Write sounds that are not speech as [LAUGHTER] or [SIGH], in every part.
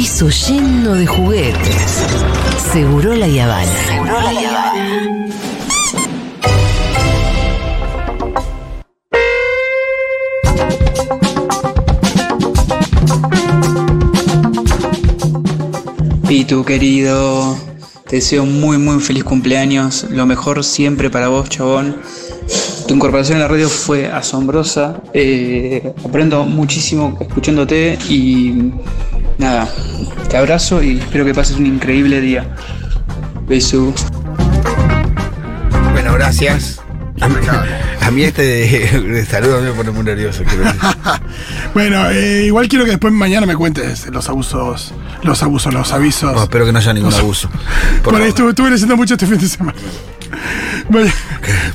piso lleno de juguetes. Seguro la Yavana. Seguro la Yavana. Pitu, querido, te deseo muy, muy feliz cumpleaños. Lo mejor siempre para vos, chabón. Tu incorporación en la radio fue asombrosa. Eh, aprendo muchísimo escuchándote y nada, te abrazo y espero que pases un increíble día. Beso. Bueno, gracias. A mí, a mí este saludo me pone muy nervioso. quiero decir. [LAUGHS] Bueno, eh, igual quiero que después mañana me cuentes los abusos, los abusos, los avisos. No, espero que no haya ningún abuso. [LAUGHS] Por Por ahí favor. estuve, estuve leyendo mucho este fin de semana. Vaya,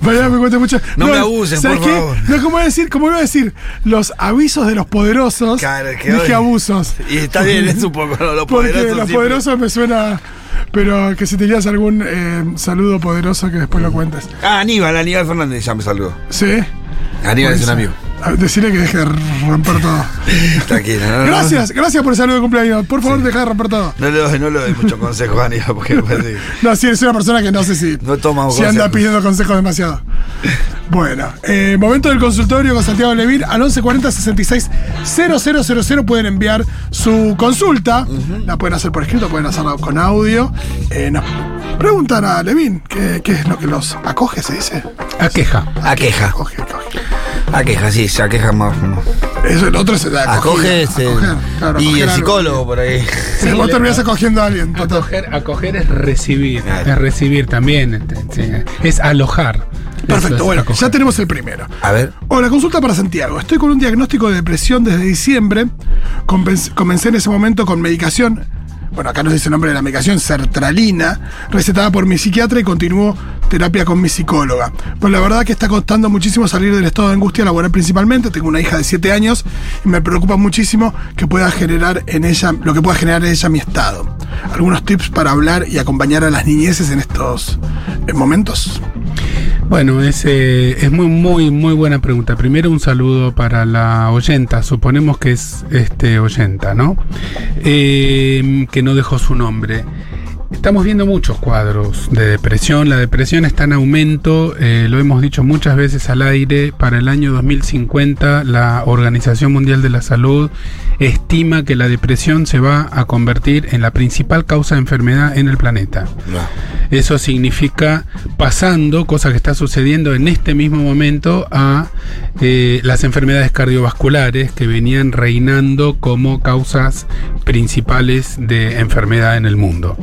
vaya, me cuentes mucho. No me abusen, ¿sabes por qué? favor. No, como decir, como iba a decir, los avisos de los poderosos. Claro, que dije hoy- abusos. [LAUGHS] Y está bien, es un poco lo, lo Porque poderoso. los siempre. poderosos me suena. Pero que si tenías algún eh, saludo poderoso que después lo cuentes. Ah, Aníbal, Aníbal Fernández ya me saludó. ¿Sí? Aníbal es un amigo. A ver, Decirle que deje de romper todo. [LAUGHS] Tranquilo. No, no, Gracias, gracias por el saludo de cumpleaños. Por favor, deja de romper todo. No, le doy, no le doy mucho consejo a Aníbal [LAUGHS] porque después sí. [LAUGHS] No, sí, es una persona que no sé si, No toma si anda consejos. pidiendo consejos demasiado. Bueno, eh, momento del consultorio con Santiago Levir al 1140 66 000 pueden enviar su consulta. La pueden hacer por escrito, pueden hacerla con audio. Eh, nos preguntan a Levin ¿qué, qué es lo que los acoge, se dice. Aqueja. Aqueja. Acoge, acoge. Aqueja, sí, se aqueja más. Eso, el otro el acogida, Acoge es el- acoger, claro, y el algo. psicólogo por ahí. Sí, vos terminás acogiendo a alguien. Acoger, acoger es recibir. Claro. Es recibir también. este, sí, Es alojar. Perfecto, es bueno, acoger. ya tenemos el primero. A ver. Hola, consulta para Santiago. Estoy con un diagnóstico de depresión desde diciembre. Comencé en ese momento con medicación. Bueno, acá nos dice el nombre de la medicación, sertralina, recetada por mi psiquiatra y continúo terapia con mi psicóloga. Pues la verdad que está costando muchísimo salir del estado de angustia laboral principalmente. Tengo una hija de 7 años y me preocupa muchísimo que pueda generar en ella, lo que pueda generar en ella mi estado. ¿Algunos tips para hablar y acompañar a las niñeces en estos momentos? Bueno, es, eh, es muy, muy, muy buena pregunta. Primero un saludo para la oyenta, suponemos que es este oyenta, ¿no? Eh, que no dejó su nombre. Estamos viendo muchos cuadros de depresión. La depresión está en aumento, eh, lo hemos dicho muchas veces al aire. Para el año 2050, la Organización Mundial de la Salud estima que la depresión se va a convertir en la principal causa de enfermedad en el planeta. Eso significa pasando, cosa que está sucediendo en este mismo momento, a eh, las enfermedades cardiovasculares que venían reinando como causas principales de enfermedad en el mundo.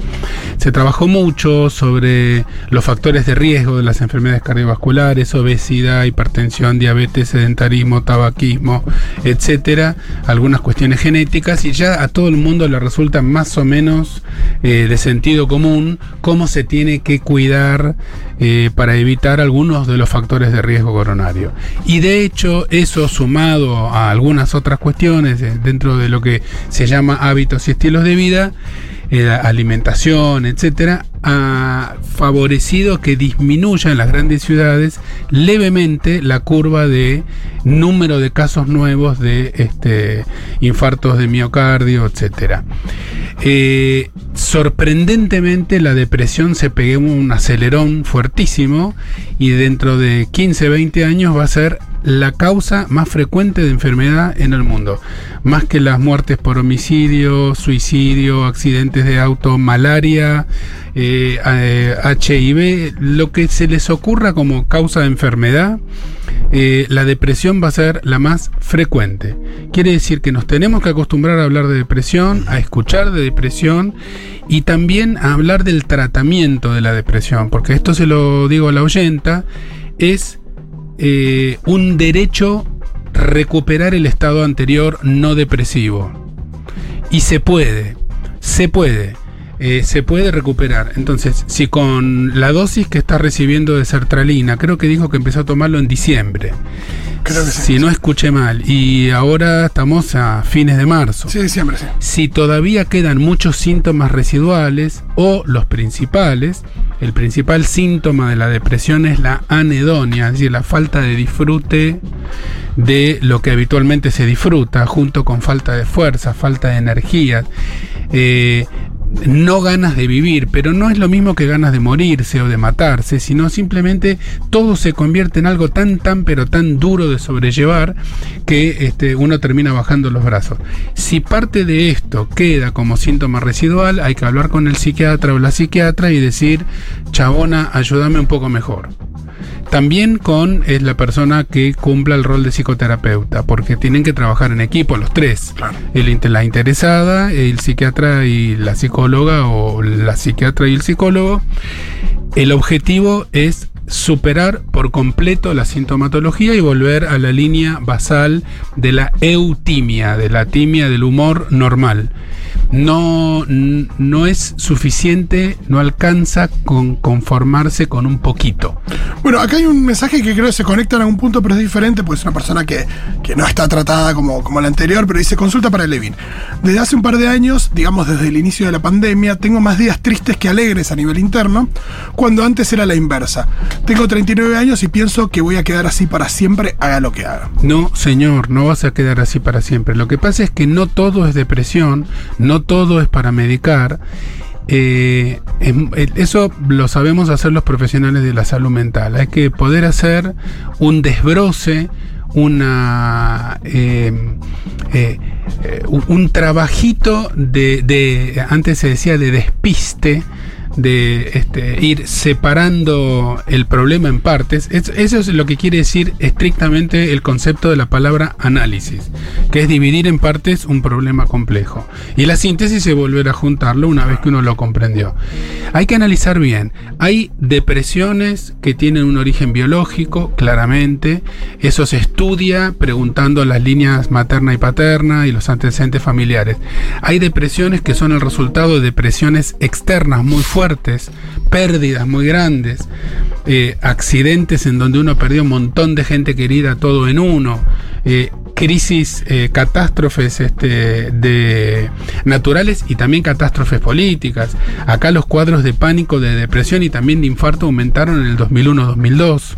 Se trabajó mucho sobre los factores de riesgo de las enfermedades cardiovasculares, obesidad, hipertensión, diabetes, sedentarismo, tabaquismo, etcétera, algunas cuestiones genéticas y ya a todo el mundo le resulta más o menos eh, de sentido común cómo se tiene que cuidar eh, para evitar algunos de los factores de riesgo coronario. Y de hecho, eso sumado a algunas otras cuestiones eh, dentro de lo que se llama hábitos y estilos de vida, eh, alimentación, etcétera, ha favorecido que disminuya en las grandes ciudades levemente la curva de número de casos nuevos de este, infartos de miocardio, etcétera. Eh, sorprendentemente la depresión se pegó un acelerón fuertísimo y dentro de 15, 20 años va a ser la causa más frecuente de enfermedad en el mundo. Más que las muertes por homicidio, suicidio, accidentes de auto, malaria, eh, eh, HIV, lo que se les ocurra como causa de enfermedad, eh, la depresión va a ser la más frecuente. Quiere decir que nos tenemos que acostumbrar a hablar de depresión, a escuchar de depresión y también a hablar del tratamiento de la depresión, porque esto se lo digo a la oyenta, es eh, un derecho recuperar el estado anterior no depresivo. Y se puede, se puede. Eh, se puede recuperar. Entonces, si con la dosis que está recibiendo de sertralina, creo que dijo que empezó a tomarlo en diciembre. Creo que sí. Si no escuché mal. Y ahora estamos a fines de marzo. Sí, diciembre, sí. Si todavía quedan muchos síntomas residuales o los principales, el principal síntoma de la depresión es la anedonia, es decir, la falta de disfrute de lo que habitualmente se disfruta, junto con falta de fuerza, falta de energía. Eh, no ganas de vivir, pero no es lo mismo que ganas de morirse o de matarse, sino simplemente todo se convierte en algo tan, tan, pero tan duro de sobrellevar que este, uno termina bajando los brazos. Si parte de esto queda como síntoma residual, hay que hablar con el psiquiatra o la psiquiatra y decir, chabona, ayúdame un poco mejor. También con es la persona que cumpla el rol de psicoterapeuta, porque tienen que trabajar en equipo los tres. El, la interesada, el psiquiatra y la o la psiquiatra y el psicólogo. El objetivo es superar por completo la sintomatología y volver a la línea basal de la eutimia, de la timia del humor normal. No, no es suficiente, no alcanza con conformarse con un poquito. Bueno, acá hay un mensaje que creo que se conecta en algún punto, pero es diferente, porque es una persona que, que no está tratada como, como la anterior, pero dice, consulta para Levin. Desde hace un par de años, digamos desde el inicio de la pandemia, tengo más días tristes que alegres a nivel interno, cuando antes era la inversa. Tengo 39 años y pienso que voy a quedar así para siempre, haga lo que haga. No, señor, no vas a quedar así para siempre. Lo que pasa es que no todo es depresión, no todo es para medicar. Eh, em- eso lo sabemos hacer los profesionales de la salud mental. Hay que poder hacer un desbroce, una eh, eh, eh, un trabajito de, de- antes se decía de despiste de este, ir separando el problema en partes. Es- eso es lo que quiere decir estrictamente el concepto de la palabra análisis, que es dividir en partes un problema complejo. Y la síntesis es volver a juntarlo una vez que uno lo comprendió. Hay que analizar bien. Hay depresiones que tienen un origen biológico, claramente. Eso se estudia preguntando las líneas materna y paterna y los antecedentes familiares. Hay depresiones que son el resultado de depresiones externas muy fuertes, pérdidas muy grandes, eh, accidentes en donde uno perdió un montón de gente querida todo en uno. eh, crisis, eh, catástrofes este, naturales y también catástrofes políticas. Acá los cuadros de pánico, de depresión y también de infarto aumentaron en el 2001-2002.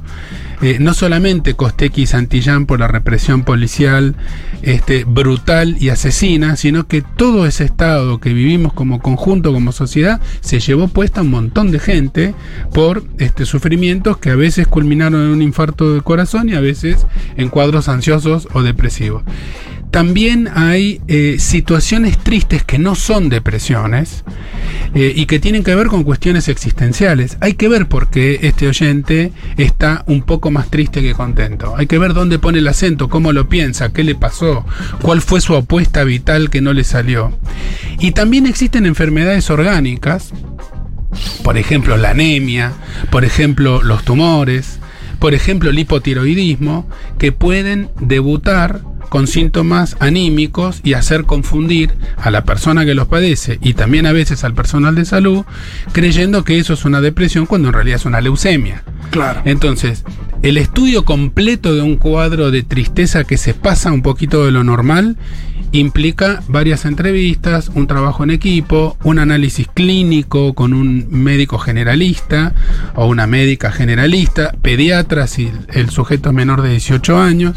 Eh, no solamente Costequi y Santillán por la represión policial este, brutal y asesina, sino que todo ese estado que vivimos como conjunto, como sociedad, se llevó puesta un montón de gente por este, sufrimientos que a veces culminaron en un infarto de corazón y a veces en cuadros ansiosos o depresivos. También hay eh, situaciones tristes que no son depresiones eh, y que tienen que ver con cuestiones existenciales. Hay que ver por qué este oyente está un poco más triste que contento. Hay que ver dónde pone el acento, cómo lo piensa, qué le pasó, cuál fue su apuesta vital que no le salió. Y también existen enfermedades orgánicas, por ejemplo la anemia, por ejemplo los tumores, por ejemplo el hipotiroidismo, que pueden debutar con síntomas anímicos y hacer confundir a la persona que los padece y también a veces al personal de salud, creyendo que eso es una depresión cuando en realidad es una leucemia. Claro. Entonces, el estudio completo de un cuadro de tristeza que se pasa un poquito de lo normal implica varias entrevistas, un trabajo en equipo, un análisis clínico con un médico generalista o una médica generalista, pediatra si el sujeto es menor de 18 años,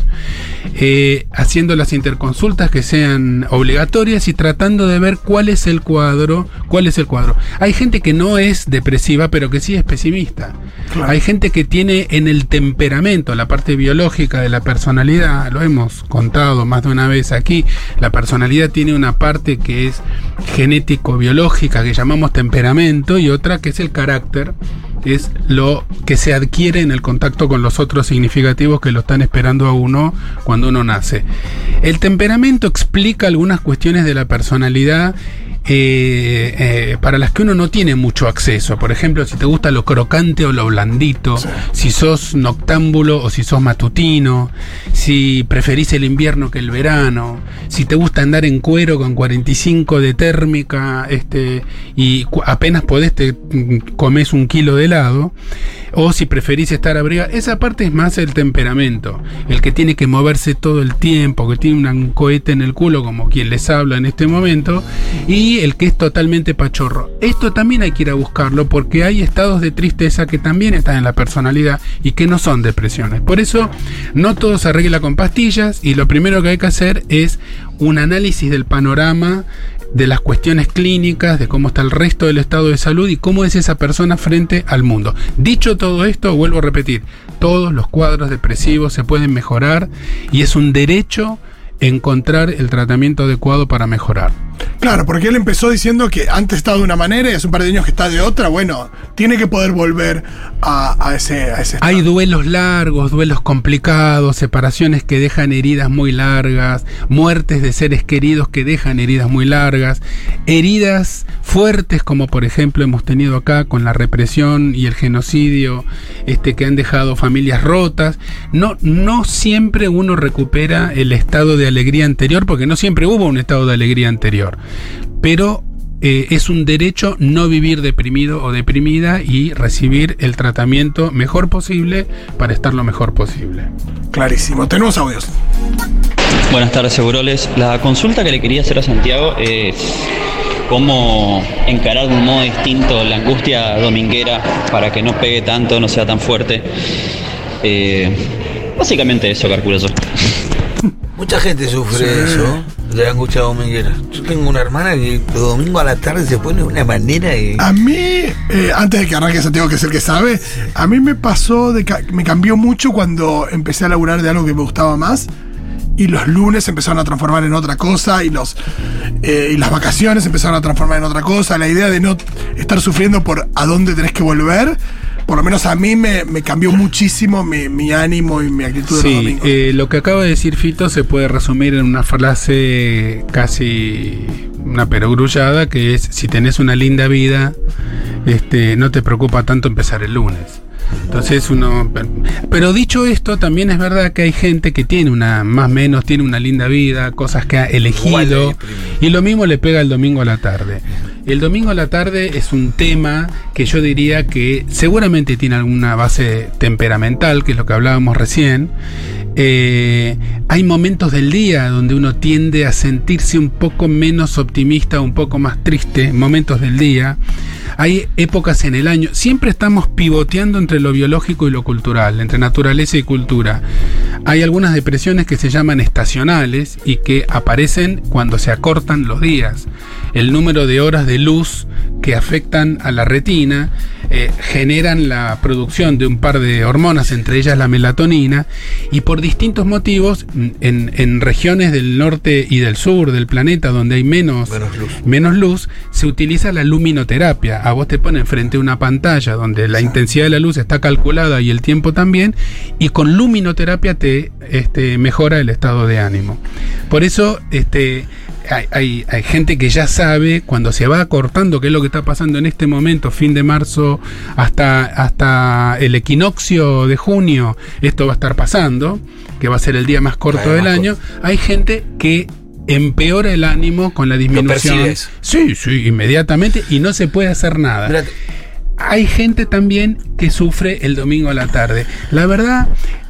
eh, haciendo las interconsultas que sean obligatorias y tratando de ver cuál es el cuadro, cuál es el cuadro. Hay gente que no es depresiva, pero que sí es pesimista. Claro. Hay gente que tiene en el temperamento, la parte biológica de la personalidad, lo hemos contado más de una vez aquí, la personalidad tiene una parte que es genético-biológica, que llamamos temperamento, y otra que es el carácter, es lo que se adquiere en el contacto con los otros significativos que lo están esperando a uno cuando uno nace. El temperamento explica algunas cuestiones de la personalidad eh, eh, para las que uno no tiene mucho acceso. Por ejemplo, si te gusta lo crocante o lo blandito, si sos noctámbulo o si sos matutino, si preferís el invierno que el verano, si te gusta andar en cuero con 45 de térmica este, y apenas podés te mm, comes un kilo de helado, o si preferís estar abrigado. Esa parte es más el temperamento, el que tiene que moverse todo el tiempo, que tiene un cohete en el culo, como quien les habla en este momento, y el que es totalmente pachorro. Esto también hay que ir a buscarlo porque hay estados de tristeza que también están en la personalidad y que no son depresiones. Por eso, no todo se arregla con pastillas y lo primero que hay que hacer es un análisis del panorama de las cuestiones clínicas, de cómo está el resto del estado de salud y cómo es esa persona frente al mundo. Dicho todo esto, vuelvo a repetir, todos los cuadros depresivos se pueden mejorar y es un derecho encontrar el tratamiento adecuado para mejorar. Claro, porque él empezó diciendo que antes estaba de una manera y hace un par de años que está de otra. Bueno, tiene que poder volver a, a ese, a ese Hay duelos largos, duelos complicados, separaciones que dejan heridas muy largas, muertes de seres queridos que dejan heridas muy largas, heridas fuertes como por ejemplo hemos tenido acá con la represión y el genocidio, este que han dejado familias rotas. No no siempre uno recupera el estado de alegría anterior porque no siempre hubo un estado de alegría anterior. Pero eh, es un derecho no vivir deprimido o deprimida y recibir el tratamiento mejor posible para estar lo mejor posible. Clarísimo. Tenemos audios. Buenas tardes, Seguroles. La consulta que le quería hacer a Santiago es cómo encarar de un modo distinto la angustia dominguera para que no pegue tanto, no sea tan fuerte. Eh, básicamente eso, calculo yo. Mucha gente sufre eso, de la angustia dominguera. Yo tengo una hermana que el domingo a la tarde se pone de una manera que... A mí, eh, antes de que arranque Santiago, que es el que sabe, a mí me pasó, de ca- me cambió mucho cuando empecé a laburar de algo que me gustaba más. Y los lunes empezaron a transformar en otra cosa y los eh, y las vacaciones empezaron a transformar en otra cosa. La idea de no estar sufriendo por a dónde tenés que volver, por lo menos a mí me, me cambió muchísimo mi, mi ánimo y mi actitud de los Sí, domingos. eh, lo que acaba de decir Fito se puede resumir en una frase casi una perogrullada que es si tenés una linda vida, este, no te preocupa tanto empezar el lunes. Entonces uno, pero dicho esto, también es verdad que hay gente que tiene una, más o menos, tiene una linda vida, cosas que ha elegido, y lo mismo le pega el domingo a la tarde. El domingo a la tarde es un tema que yo diría que seguramente tiene alguna base temperamental, que es lo que hablábamos recién. Eh, hay momentos del día donde uno tiende a sentirse un poco menos optimista, un poco más triste, momentos del día. Hay épocas en el año, siempre estamos pivoteando entre lo biológico y lo cultural, entre naturaleza y cultura. Hay algunas depresiones que se llaman estacionales y que aparecen cuando se acortan los días. El número de horas de luz que afectan a la retina eh, generan la producción de un par de hormonas, entre ellas la melatonina, y por distintos motivos, mm, en, en regiones del norte y del sur del planeta donde hay menos, Menos luz. menos luz, se utiliza la luminoterapia. A vos te ponen frente a una pantalla donde la intensidad de la luz está calculada y el tiempo también, y con luminoterapia te este, mejora el estado de ánimo. Por eso, este. Hay, hay- hay gente que ya sabe cuando se va acortando qué es lo que está pasando en este momento, fin de marzo hasta, hasta el equinoccio de junio, esto va a estar pasando, que va a ser el día más corto del más año. Hay gente que empeora el ánimo con la disminución. Sí, sí, inmediatamente y no se puede hacer nada. Hay gente también que sufre el domingo a la tarde. La verdad,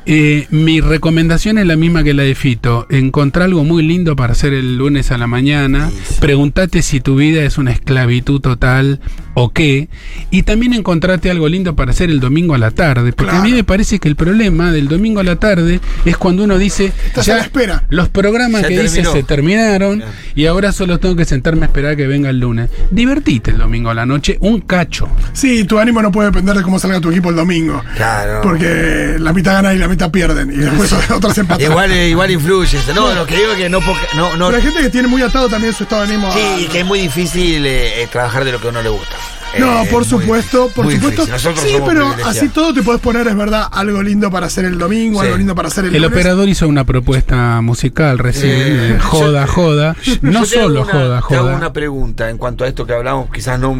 eh, mi recomendación es la misma que la de Fito. Encontrar algo muy lindo para hacer el lunes a la mañana. Pregúntate si tu vida es una esclavitud total o qué. Y también encontrate algo lindo para hacer el domingo a la tarde. Porque a mí me parece que el problema del domingo a la tarde es cuando uno dice, Estás a la espera. los programas Ya que terminó. se terminaron y ahora solo tengo que sentarme a esperar que venga el lunes. Divertite el domingo a la noche, un cacho. Sí, tu ánimo no puede depender de cómo salga tu equipo el domingo. Claro. Porque la mitad ganan y la mitad pierden. Y después otras empatan. Igual, igual influye. No, lo que digo es que no, no, no Pero hay gente que tiene muy atado también su estado de ánimo. a- Sí, y que es muy difícil eh, eh, trabajar de lo que a uno le gusta. No, Eh, por muy- supuesto, por muy supuesto. Sí, pero así todo te podés poner, es verdad, algo lindo para hacer el domingo, Sí. algo lindo para hacer el, El lunes. operador hizo una propuesta musical recién, Eh, eh, joda, yo- joda. No solo una- joda, Te hago joda. una pregunta en cuanto a esto que hablamos, quizás no.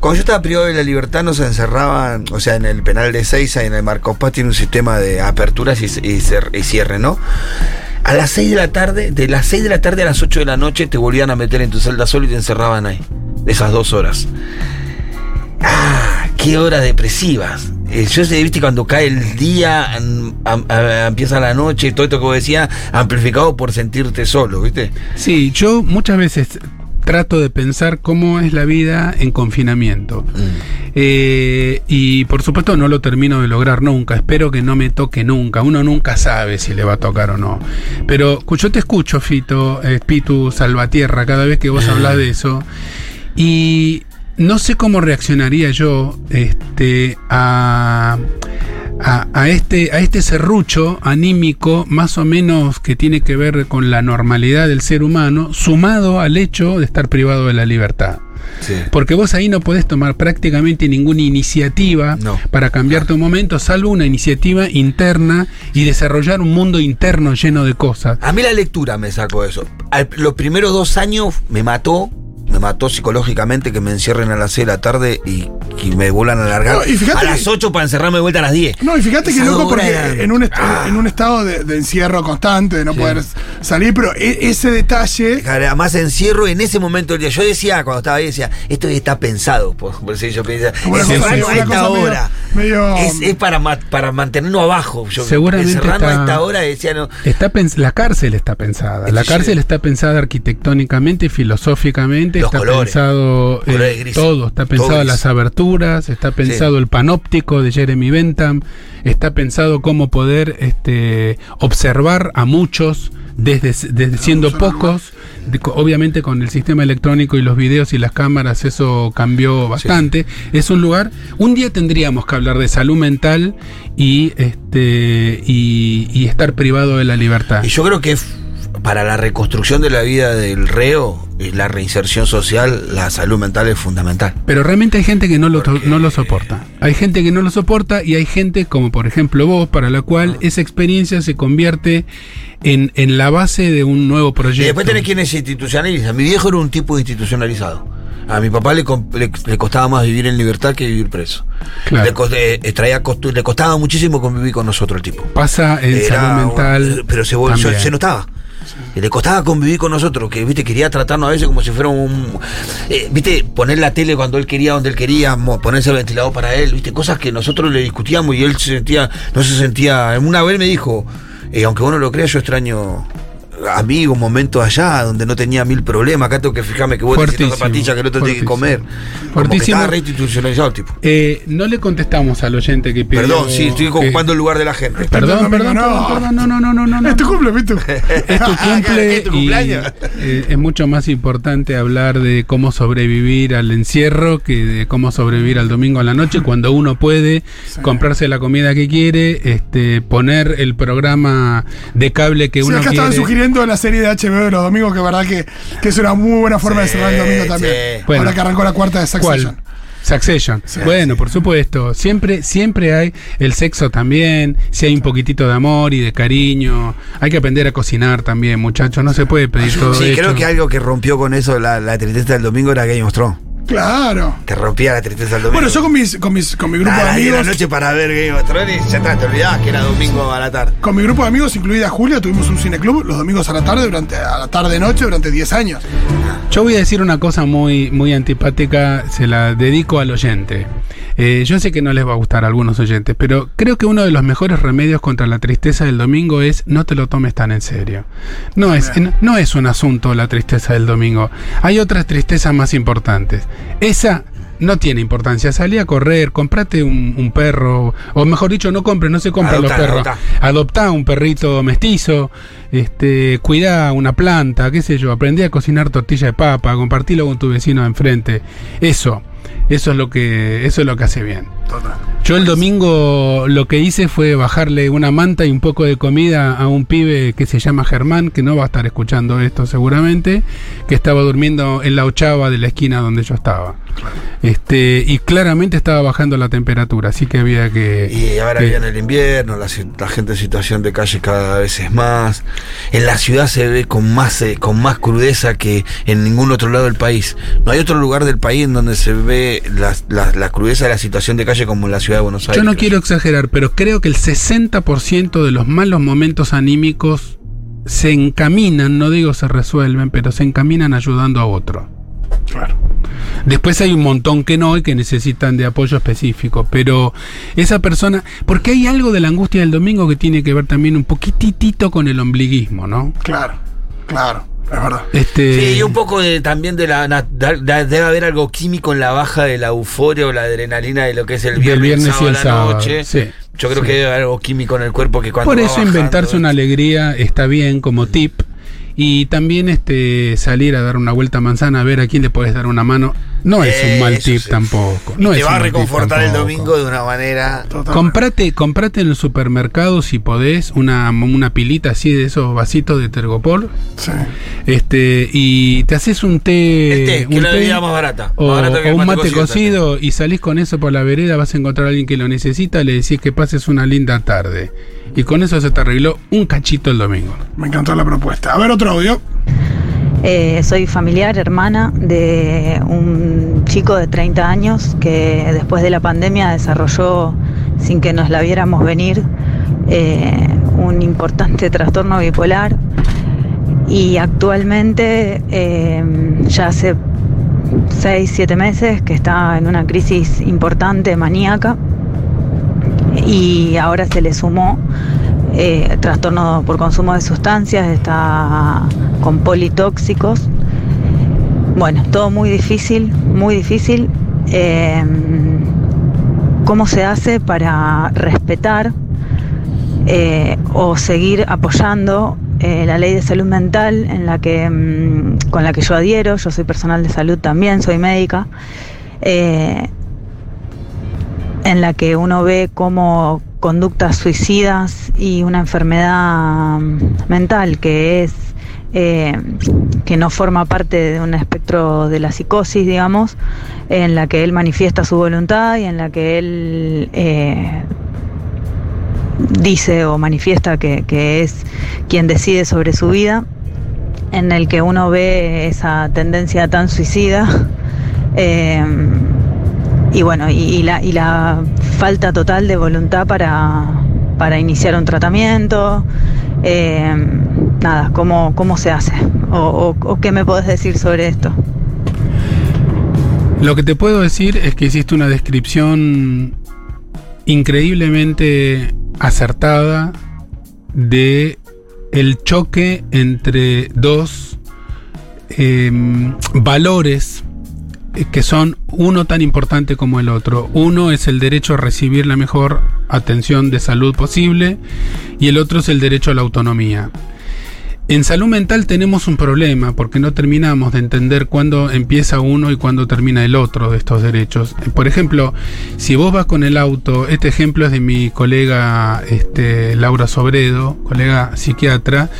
Cuando yo estaba privado de la libertad, nos encerraban, o sea, en el penal de Seiza y en el Marcos Paz tiene un sistema de aperturas y, y cer- y cierre, ¿no? A las 6 de la tarde, de las 6 de la tarde a las 8 de la noche, te volvían a meter en tu celda solo y te encerraban ahí. Esas dos horas. Ah, qué horas depresivas. Eh, yo sé, viste, cuando cae el día, mm, am- empieza la noche, todo esto que vos decías, amplificado por sentirte solo, ¿viste? Sí, yo muchas veces trato de pensar cómo es la vida en confinamiento. Eh, y por supuesto no lo termino de lograr nunca. Espero que no me toque nunca. Uno nunca sabe si le va a tocar o no. Pero yo te escucho, Fito, eh, Pitu Salvatierra, cada vez que vos hablas de eso. Y no sé cómo reaccionaría yo este, a, a, a este, a este serrucho anímico, más o menos que tiene que ver con la normalidad del ser humano, sumado al hecho de estar privado de la libertad. Sí. Porque vos ahí no podés tomar prácticamente ninguna iniciativa No. para cambiar tu momento, salvo una iniciativa interna y desarrollar un mundo interno lleno de cosas. A mí la lectura me sacó eso. Los primeros dos años me mató, mató psicológicamente que me encierren a las 6 de la tarde y, y me vuelvan a alargar No, y fíjate a las que- 8 para encerrarme de vuelta a las 10. No, y fíjate que loco porque eran- en un, Ah. en un estado de, de encierro constante, de no poder salir, pero e- ese detalle. Además encierro en ese momento del día. Yo decía, cuando estaba ahí, decía, esto está pensado. Por, por eso yo pensaba, a esta medio- hora. medio- es, es para, ma- para mantenernos abajo. Yo, Seguramente encerrarnos a está- esta hora decía, no. Está la cárcel está pensada. La cárcel está pensada arquitectónicamente, filosóficamente, Los está colores. pensado eh, Colores todo. Está pensado las aberturas, está pensado el panóptico de Jeremy Bentham, está pensado cómo poder este, observar a muchos desde, desde siendo pocos. De- obviamente con el sistema electrónico y los videos y las cámaras eso cambió bastante. Es un lugar. Un día tendríamos que hablar de salud mental y este y, y estar privado de la libertad. Y yo creo que para la reconstrucción de la vida del reo y la reinserción social, la salud mental es fundamental. Pero realmente hay gente que no lo, Porque- no lo soporta. Hay gente que no lo soporta y hay gente, como por ejemplo vos, para la cual esa experiencia se convierte en, en la base de un nuevo Y proyecto. después tenés quienes se institucionalizan. Mi viejo era un tipo institucionalizado. A mi papá le, le- le costaba más vivir en libertad que vivir preso. Claro. Le, cos- eh, traía le costaba muchísimo convivir con nosotros el tipo. Pasa en Era salud mental. pero se, también. se notaba. Y le costaba convivir con nosotros, que viste, quería tratarnos a veces como si fuera un. eh, viste, poner la tele cuando él quería, donde él quería, ponerse el ventilador para él, viste, cosas que nosotros le discutíamos y él se sentía, no se sentía. Una vez me dijo, eh, aunque vos no lo creas, yo extraño amigos, momentos allá donde no tenía mil problemas. Acá tengo que fijarme que vos tenés Fuertísimo, zapatillas que el otro tiene que fuertísimo. comer. Como que Fuertísimo. estaba reinstitucionalizado el tipo. Eh, no le contestamos al oyente que pidió. Perdón, sí, estoy que- ocupando el lugar de la gente. Perdón, perdón, no. perdón, perdón, no, no, no, no, no, no. Es tu cumple. [LAUGHS] Es tu cumple [LAUGHS] ¿Es tu y cumpleaños? eh, es mucho más importante hablar de cómo sobrevivir al encierro que de cómo sobrevivir al domingo a la noche cuando uno puede comprarse la comida que quiere, este, poner el programa de cable que Sí, uno acá estaban sugiriendo la serie de HBO de los domingos, que verdad que, que es una muy buena forma de cerrar el domingo también. sí. Bueno. Ahora que arrancó la cuarta de Succession. ¿Cuál? Succession. Sí, bueno, por supuesto. Siempre, siempre hay el sexo también. Si hay un poquitito de amor y de cariño. Hay que aprender a cocinar también, muchachos. No se puede pedir todo Sí, hecho. creo que algo que rompió con eso la, la tristeza del domingo era Game of Thrones. Claro. Te rompía la tristeza del domingo. Bueno, yo con, mis, con, mis, con mi grupo a de las 10 de amigos. la noche para ver Game of Thrones y ya está, te olvidabas que era domingo a la tarde. Con mi grupo de amigos, incluida Julia, tuvimos un cineclub los domingos a la tarde, durante, a la tarde-noche, durante 10 años. Yo voy a decir una cosa muy, muy antipática, se la dedico al oyente. Eh, yo sé que no les va a gustar a algunos oyentes, pero creo que uno de los mejores remedios contra la tristeza del domingo es no te lo tomes tan en serio. No es, no es un asunto la tristeza del domingo. Hay otras tristezas más importantes. Esa no tiene importancia. Salí a correr, comprate un, un perro, o mejor dicho, no compre, no se compran los Adoptá, perros. adoptá. Adoptá un perrito mestizo, este, cuidá una planta, qué sé yo, aprendí a cocinar tortilla de papa, compartilo con tu vecino de enfrente. Eso. Eso es lo que, eso es lo que hace bien. Total. Yo el domingo lo que hice fue bajarle una manta y un poco de comida a un pibe que se llama Germán, que no va a estar escuchando esto seguramente, que estaba durmiendo en la ochava de la esquina donde yo estaba. Este, y claramente estaba bajando la temperatura, así que había que. Y ahora que- viene el invierno, la gente en situación de calle cada vez es más. En la ciudad se ve con más, eh, con más crudeza que en ningún otro lado del país. No hay otro lugar del país en donde se ve la, la- la crudeza de la situación de calle como en la ciudad de Buenos Aires. Yo no quiero exagerar, pero creo que el 60% de los malos momentos anímicos se encaminan, no digo se resuelven, pero se encaminan ayudando a otro. Claro. Después hay un montón que no y que necesitan de apoyo específico, pero esa persona, porque hay algo de la angustia del domingo que tiene que ver también un poquitito con el ombliguismo, ¿no? Claro. Claro. Es verdad. Este, Sí, y un poco de, también de la. debe haber algo químico en la baja de la euforia o la adrenalina de lo que es el viernes, viernes y sábado el la sábado, noche. sí, Yo creo sí. que debe haber algo químico en el cuerpo que cuando. Por eso bajando- inventarse una alegría está bien como tip. Y también este salir a dar una vuelta a manzana a ver a quién le puedes dar una mano. No es un mal tip sí. tampoco. Y No te es va un a mal tip reconfortar el domingo de una manera. Totalmente. Comprate, comprate en el supermercado si podés una, una pilita así de esos vasitos de tergopol. Sí. Este, y te haces un té. El té, que un la té bebida más barata. O, más barata que o el un mate cocido cocido y salís con eso por la vereda, vas a encontrar a alguien que lo necesita, le decís que pases una linda tarde. Y con eso se te arregló un cachito el domingo. Me encantó la propuesta. A ver otro audio. Eh, soy familiar, hermana de un chico de 30 años que después de la pandemia desarrolló, sin que nos la viéramos venir, eh, un importante [LAUGHS] trastorno bipolar. Y actualmente eh, ya hace 6, 7 meses que está en una crisis importante, maníaca, y ahora se le sumó eh, trastorno por consumo de sustancias, está con politóxicos. Bueno, todo muy difícil, muy difícil. Eh, ¿Cómo se hace para respetar eh, o seguir apoyando eh, la ley de salud mental en la que, mm, con la que yo adhiero? Yo soy personal de salud también, soy médica. Eh, en la que uno ve cómo conductas suicidas y una enfermedad mm, mental que es eh, que no forma parte de un espectro de la psicosis, digamos, en la que él manifiesta su voluntad y en la que él eh, dice o manifiesta que, es quien decide sobre su vida, en el que uno ve esa tendencia tan suicida. [LAUGHS] eh, y bueno, y, y la, y la falta total de voluntad para, para iniciar un tratamiento. eh, nada, ¿cómo, ¿cómo se hace? O, qué me podés decir sobre esto? Lo que te puedo decir es que hiciste una descripción increíblemente acertada de el choque entre dos em, valores eh, que son uno tan importante como el otro. Uno es el derecho a recibir la mejor atención de salud posible y el otro es el derecho a la autonomía. En salud mental tenemos un problema porque no terminamos de entender cuándo empieza uno y cuándo termina el otro de estos derechos. Por ejemplo, si vos vas con el auto, este ejemplo es de mi colega este, Laura Sobredo, colega psiquiatra,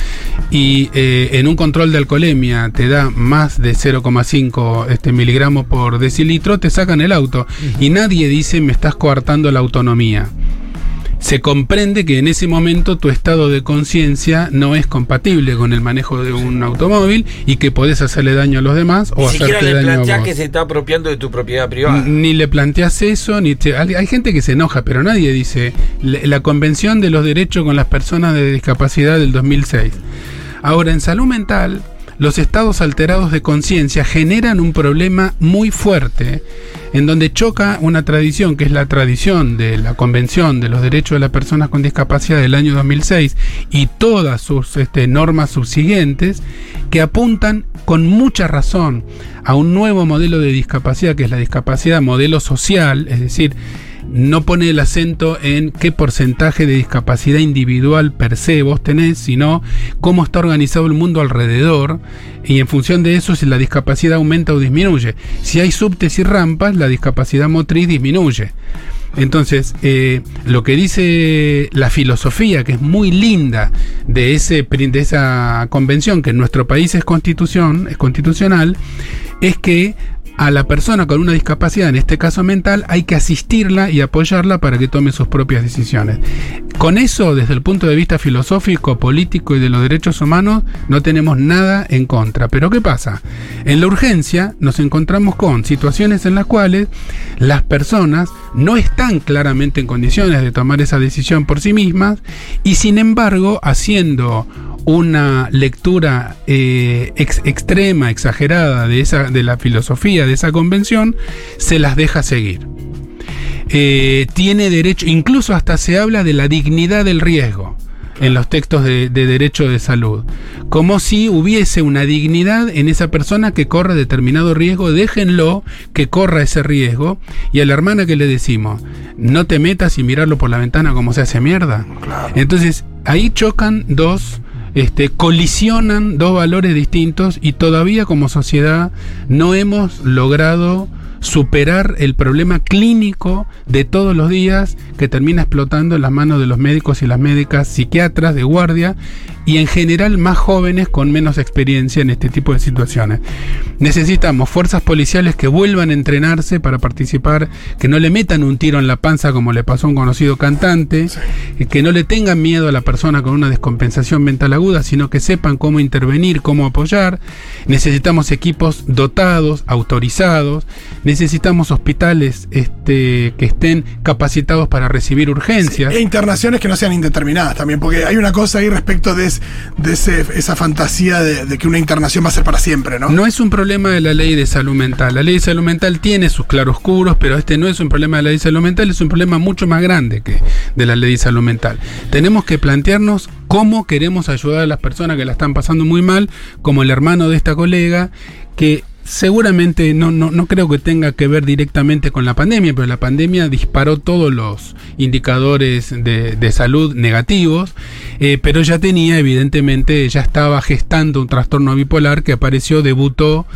y eh, en un control de alcoholemia te da más de 0,5 este, miligramos por decilitro, te sacan el auto. Y nadie dice me estás coartando la autonomía se comprende que en ese momento tu estado de conciencia no es compatible con el manejo de un automóvil y que podés hacerle daño a los demás o Ni siquiera le daño a planteás que se está apropiando de tu propiedad privada. Ni le planteas eso, ni te- hay hay gente que se enoja, pero nadie dice la, la Convención de los Derechos con las Personas de Discapacidad del 2006. Ahora, en salud mental, los estados alterados de conciencia generan un problema muy fuerte en donde choca una tradición que es la tradición de la Convención de los Derechos de las Personas con Discapacidad del año 2006 y todas sus este, normas subsiguientes que apuntan con mucha razón a un nuevo modelo de discapacidad que es la discapacidad modelo social, es decir, no pone el acento en qué porcentaje de discapacidad individual per se vos tenés, sino cómo está organizado el mundo alrededor y en función de eso si la discapacidad aumenta o disminuye. Si hay subtes y rampas, la discapacidad motriz disminuye. Entonces, eh, lo que dice la filosofía, que es muy linda de, de esa convención, que en nuestro país es constitución, es constitucional, es que a la persona con una discapacidad, en este caso mental, hay que asistirla y apoyarla para que tome sus propias decisiones. Con eso, desde el punto de vista filosófico, político y de los derechos humanos, no tenemos nada en contra. Pero ¿qué pasa? En la urgencia nos encontramos con situaciones en las cuales las personas no están claramente en condiciones de tomar esa decisión por sí mismas y sin embargo, haciendo una lectura eh, extrema, exagerada de, esa, de la filosofía de esa convención, se las deja seguir. Eh, tiene derecho, incluso hasta se habla de la dignidad del riesgo en los textos de, derecho de salud. Como si hubiese una dignidad en esa persona que corre determinado riesgo, déjenlo que corra ese riesgo. Y a la hermana que le decimos, no te metas y mirarlo por la ventana como se hace mierda. Entonces, ahí chocan dos este, colisionan dos valores distintos y todavía como sociedad no hemos logrado superar el problema clínico de todos los días que termina explotando en las manos de los médicos y las médicas psiquiatras de guardia y en general más jóvenes con menos experiencia en este tipo de situaciones. Necesitamos fuerzas policiales que vuelvan a entrenarse para participar, que no le metan un tiro en la panza como le pasó a un conocido cantante, que no le tengan miedo a la persona con una descompensación mental aguda, sino que sepan cómo intervenir, cómo apoyar. Necesitamos equipos dotados, autorizados, necesitamos hospitales este, que estén capacitados para recibir urgencias. e internaciones que no sean indeterminadas también, porque hay una cosa ahí respecto de de esa fantasía de, que una internación va a ser para siempre, ¿no? No es un problema de la ley de salud mental. La ley de salud mental tiene sus claroscuros, pero este no es un problema de la ley de salud mental, es un problema mucho más grande que de la ley de salud mental. Tenemos que plantearnos cómo queremos ayudar a las personas que la están pasando muy mal, como el hermano de esta colega, que seguramente no, no, no, creo que tenga que ver directamente con la pandemia, pero la pandemia disparó todos los indicadores de, de salud negativos, eh, pero ya tenía, evidentemente, ya estaba gestando un trastorno bipolar que apareció, debutó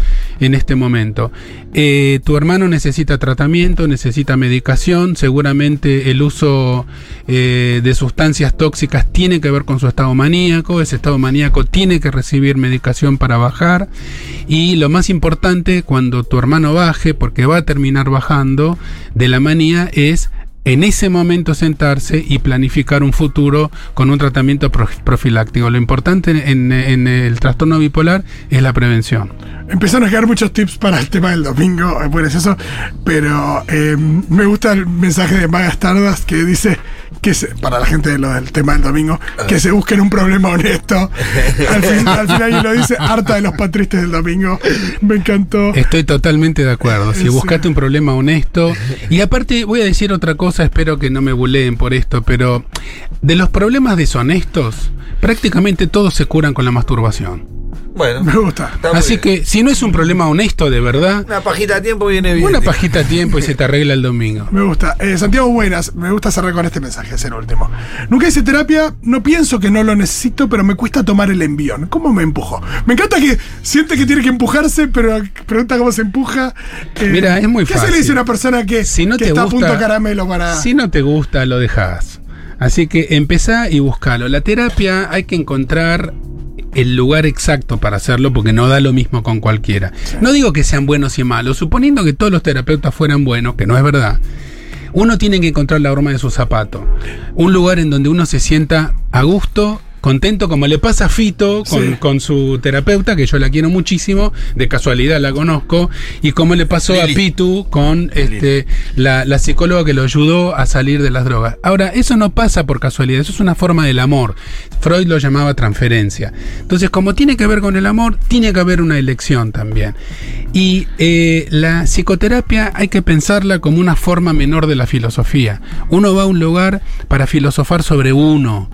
en este momento. Eh, tu hermano necesita tratamiento, necesita medicación, seguramente el uso eh, de sustancias tóxicas tiene que ver con su estado maníaco, ese estado maníaco tiene que recibir medicación para bajar y lo más importante cuando tu hermano baje, porque va a terminar bajando de la manía, es en ese momento sentarse y planificar un futuro con un tratamiento profiláctico. Lo importante en, el trastorno bipolar es la prevención. Empezaron a quedar muchos tips para el tema del domingo, pues eso, pero eh, me gusta el mensaje de Magas Tardas que dice que para la gente de lo del tema del domingo, que se busquen un problema honesto. Al, fin, al final lo dice, harta de los patristas del domingo. Me encantó. Estoy totalmente de acuerdo. Si buscaste un problema honesto. Y aparte, voy a decir otra cosa, espero que no me buleen por esto, pero de los problemas deshonestos, prácticamente todos se curan con la masturbación. Bueno, me gusta. Así que si no es un problema honesto de verdad. Una pajita a tiempo viene bien. Una pajita a tiempo y se te [LAUGHS] arregla el domingo. Me gusta. Eh, Santiago Buenas, me gusta cerrar con este mensaje, es el último. Nunca hice terapia, no pienso que no lo necesito, pero me cuesta tomar el envión. ¿Cómo me empujo? Me encanta que siente que tiene que empujarse, pero pregunta cómo se empuja. Eh, Mira, es muy fácil. ¿Qué se le dice a una persona que, si no te está gusta, a punto caramelo para. Si no te gusta, lo dejas. Así que empezá y buscalo. La terapia hay que encontrar el lugar exacto para hacerlo porque no da lo mismo con cualquiera. No digo que sean buenos y malos, suponiendo que todos los terapeutas fueran buenos, que no es verdad. Uno tiene que encontrar la horma de su zapato. Un lugar en donde uno se sienta a gusto contento como le pasa a Fito con, su terapeuta, que yo la quiero muchísimo, de casualidad la conozco, y como le pasó a Pitu con este, la, la, psicóloga que lo ayudó a salir de las drogas. Ahora, eso no pasa por casualidad, eso es una forma del amor. Freud lo llamaba transferencia. Entonces, como tiene que ver con el amor, tiene que haber una elección también. Y eh, la psicoterapia hay que pensarla como una forma menor de la filosofía. Uno va a un lugar para filosofar sobre uno.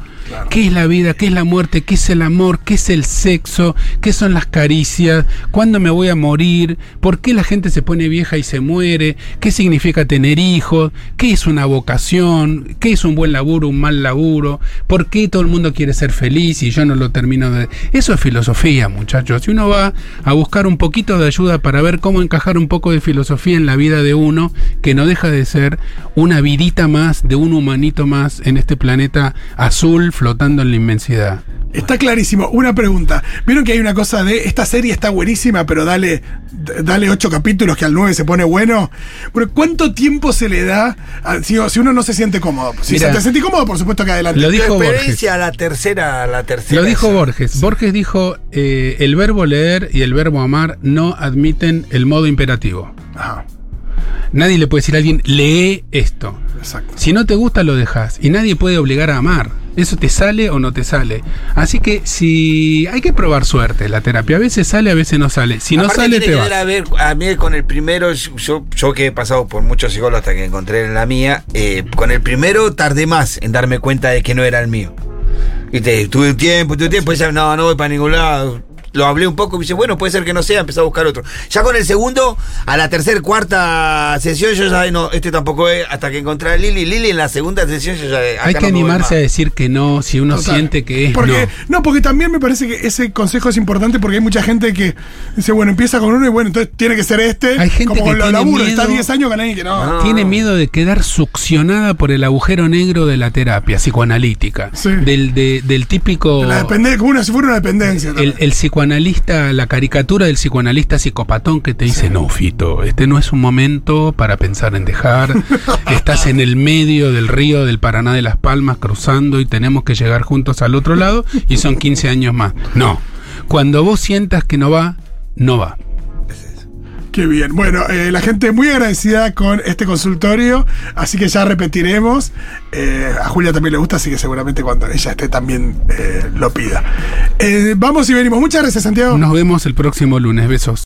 ¿Qué es la vida? ¿Qué es la muerte? ¿Qué es el amor? ¿Qué es el sexo? ¿Qué son las caricias? ¿Cuándo me voy a morir? ¿Por qué la gente se pone vieja y se muere? ¿Qué significa tener hijos? ¿Qué es una vocación? ¿Qué es un buen laburo, un mal laburo? ¿Por qué todo el mundo quiere ser feliz y yo no lo termino de... Eso es filosofía, muchachos. Si uno va a buscar un poquito de ayuda para ver cómo encajar un poco de filosofía en la vida de uno, que no deja de ser una vidita más, de un humanito más en este planeta azul, flotando en la inmensidad. Está clarísimo. Una pregunta. Vieron que hay una cosa de esta serie está buenísima, pero dale, dale ocho capítulos que al nueve se pone bueno. Bueno, ¿cuánto tiempo se le da a- si, si uno no se siente cómodo? Si Mira, se te sentí cómodo, por supuesto que adelante. lo dijo Borges. experiencia a la tercera, a la tercera. Lo dijo es- Borges. Borges dijo, eh, el verbo leer y el verbo amar no admiten el modo imperativo. Ajá, Nadie le puede decir a alguien, lee esto. exacto. Si no te gusta, lo dejas. Y nadie puede obligar a amar. Eso te sale o no te sale. Así que si hay que probar suerte, la terapia a veces sale, a veces no sale. Si no Aparte sale, te vas. a ver, a mí con el primero, yo, yo que he pasado por muchos psicólogos hasta que encontré en la mía, eh, con el primero tardé más en darme cuenta de que no era el mío. Viste, tuve un tiempo, tuve tiempo, y decía, no, no voy para ningún lado. Lo hablé un poco y me dice, bueno, puede ser que no sea, empecé a buscar otro. Ya con el segundo, a la tercera, cuarta sesión, yo ya, no, este tampoco es, hasta que encontré a Lili. Lili en la segunda sesión, yo ya. Hay que animarse a decir que no si uno Total. siente que es porque, no. no. porque también me parece que ese consejo es importante porque hay mucha gente que dice, bueno, empieza con uno y bueno, entonces tiene que ser este. Hay gente como que con los tiene laburos, está miedo. 10 años con alguien que no. No. Tiene miedo de quedar succionada por el agujero negro de la terapia psicoanalítica. Sí. Del, de- del típico. La dependencia, como una, si fuera una dependencia. El, el psicoanalista, la caricatura del psicoanalista psicopatón que te dice, no, Fito, este no es un momento para pensar en dejar, [LAUGHS] estás en el medio del río del Paraná de las Palmas cruzando y tenemos que llegar juntos al otro lado y son 15 años más. No, cuando vos sientas que no va, no va. Qué bien. Bueno, eh, la gente muy agradecida con este consultorio, así que ya repetiremos. Eh, a Julia también le gusta, así que seguramente cuando ella esté también eh, lo pida. Eh, vamos y venimos. Muchas gracias, Santiago. Nos vemos el próximo lunes, besos.